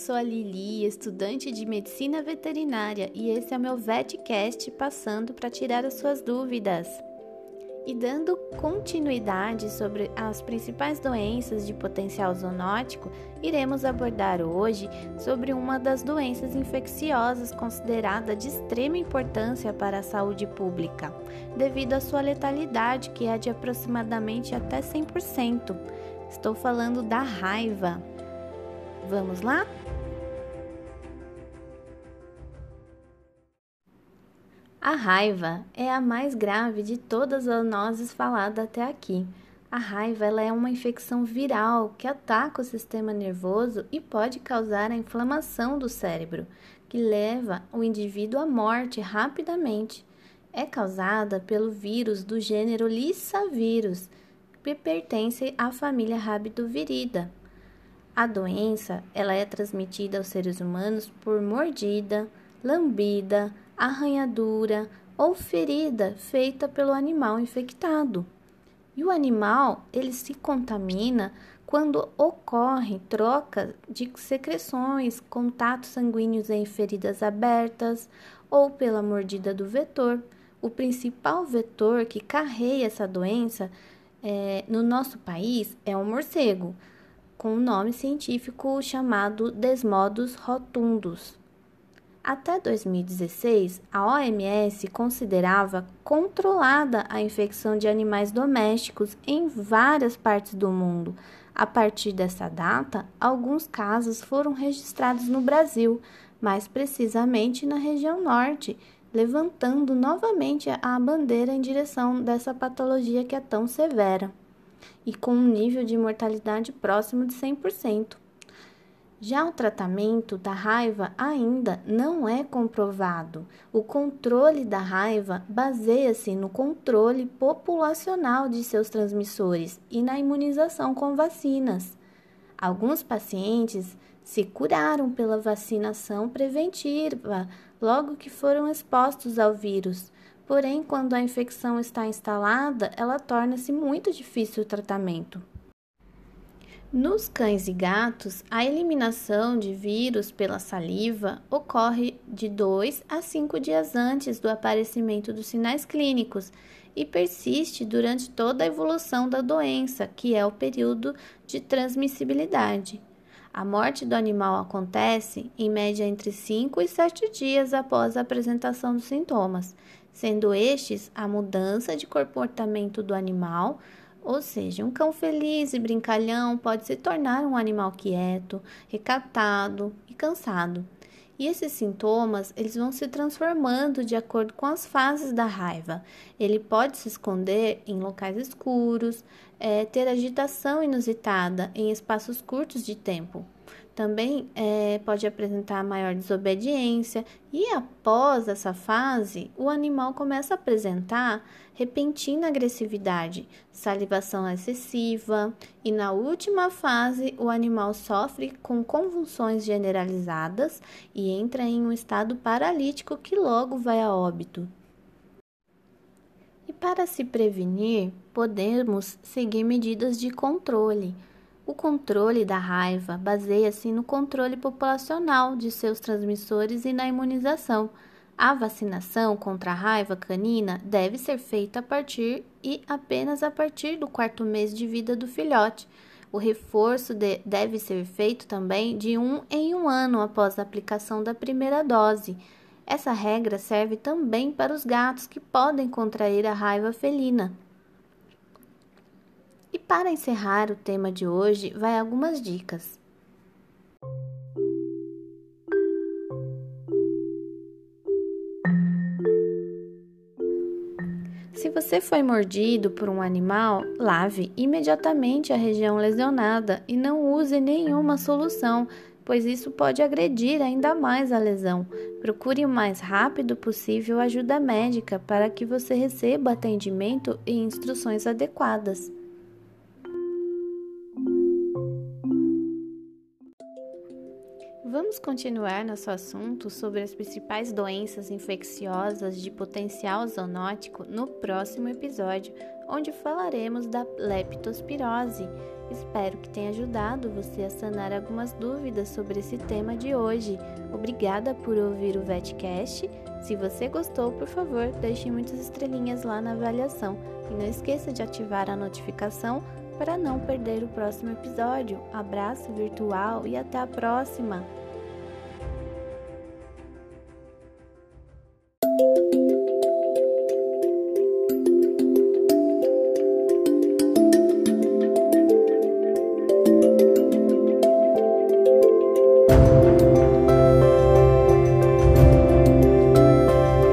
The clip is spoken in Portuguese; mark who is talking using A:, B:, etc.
A: sou a Lili, estudante de medicina veterinária, e esse é o meu VetCast passando para tirar as suas dúvidas. E dando continuidade sobre as principais doenças de potencial zoonótico, iremos abordar hoje sobre uma das doenças infecciosas considerada de extrema importância para a saúde pública, devido à sua letalidade, que é de aproximadamente até 100%. Estou falando da raiva. Vamos lá? A raiva é a mais grave de todas as nozes faladas até aqui. A raiva ela é uma infecção viral que ataca o sistema nervoso e pode causar a inflamação do cérebro, que leva o indivíduo à morte rapidamente. É causada pelo vírus do gênero Lyssavirus, que pertence à família Rabidovirida. A doença ela é transmitida aos seres humanos por mordida, lambida, arranhadura ou ferida feita pelo animal infectado. E o animal, ele se contamina quando ocorre troca de secreções, contatos sanguíneos em feridas abertas ou pela mordida do vetor. O principal vetor que carrega essa doença é, no nosso país é o morcego, com um nome científico chamado Desmodus rotundus. Até 2016, a OMS considerava controlada a infecção de animais domésticos em várias partes do mundo. A partir dessa data, alguns casos foram registrados no Brasil, mais precisamente na região norte, levantando novamente a bandeira em direção dessa patologia que é tão severa e com um nível de mortalidade próximo de 100%. Já o tratamento da raiva ainda não é comprovado. O controle da raiva baseia-se no controle populacional de seus transmissores e na imunização com vacinas. Alguns pacientes se curaram pela vacinação preventiva logo que foram expostos ao vírus. Porém, quando a infecção está instalada, ela torna-se muito difícil o tratamento. Nos cães e gatos, a eliminação de vírus pela saliva ocorre de 2 a 5 dias antes do aparecimento dos sinais clínicos e persiste durante toda a evolução da doença, que é o período de transmissibilidade. A morte do animal acontece em média entre 5 e 7 dias após a apresentação dos sintomas, sendo estes a mudança de comportamento do animal ou seja, um cão feliz e brincalhão pode se tornar um animal quieto, recatado e cansado. E esses sintomas, eles vão se transformando de acordo com as fases da raiva. Ele pode se esconder em locais escuros, é, ter agitação inusitada em espaços curtos de tempo. Também é, pode apresentar maior desobediência, e após essa fase, o animal começa a apresentar repentina agressividade, salivação excessiva, e na última fase, o animal sofre com convulsões generalizadas e entra em um estado paralítico que logo vai a óbito. E para se prevenir, podemos seguir medidas de controle o controle da raiva baseia-se no controle populacional de seus transmissores e na imunização. A vacinação contra a raiva canina deve ser feita a partir e apenas a partir do quarto mês de vida do filhote. O reforço de, deve ser feito também de um em um ano após a aplicação da primeira dose. Essa regra serve também para os gatos que podem contrair a raiva felina. E para encerrar o tema de hoje, vai algumas dicas. Se você foi mordido por um animal, lave imediatamente a região lesionada e não use nenhuma solução, pois isso pode agredir ainda mais a lesão. Procure o mais rápido possível ajuda médica para que você receba atendimento e instruções adequadas. Vamos continuar nosso assunto sobre as principais doenças infecciosas de potencial zoonótico no próximo episódio, onde falaremos da leptospirose. Espero que tenha ajudado você a sanar algumas dúvidas sobre esse tema de hoje. Obrigada por ouvir o VetCast. Se você gostou, por favor, deixe muitas estrelinhas lá na avaliação e não esqueça de ativar a notificação para não perder o próximo episódio. Abraço virtual e até a próxima!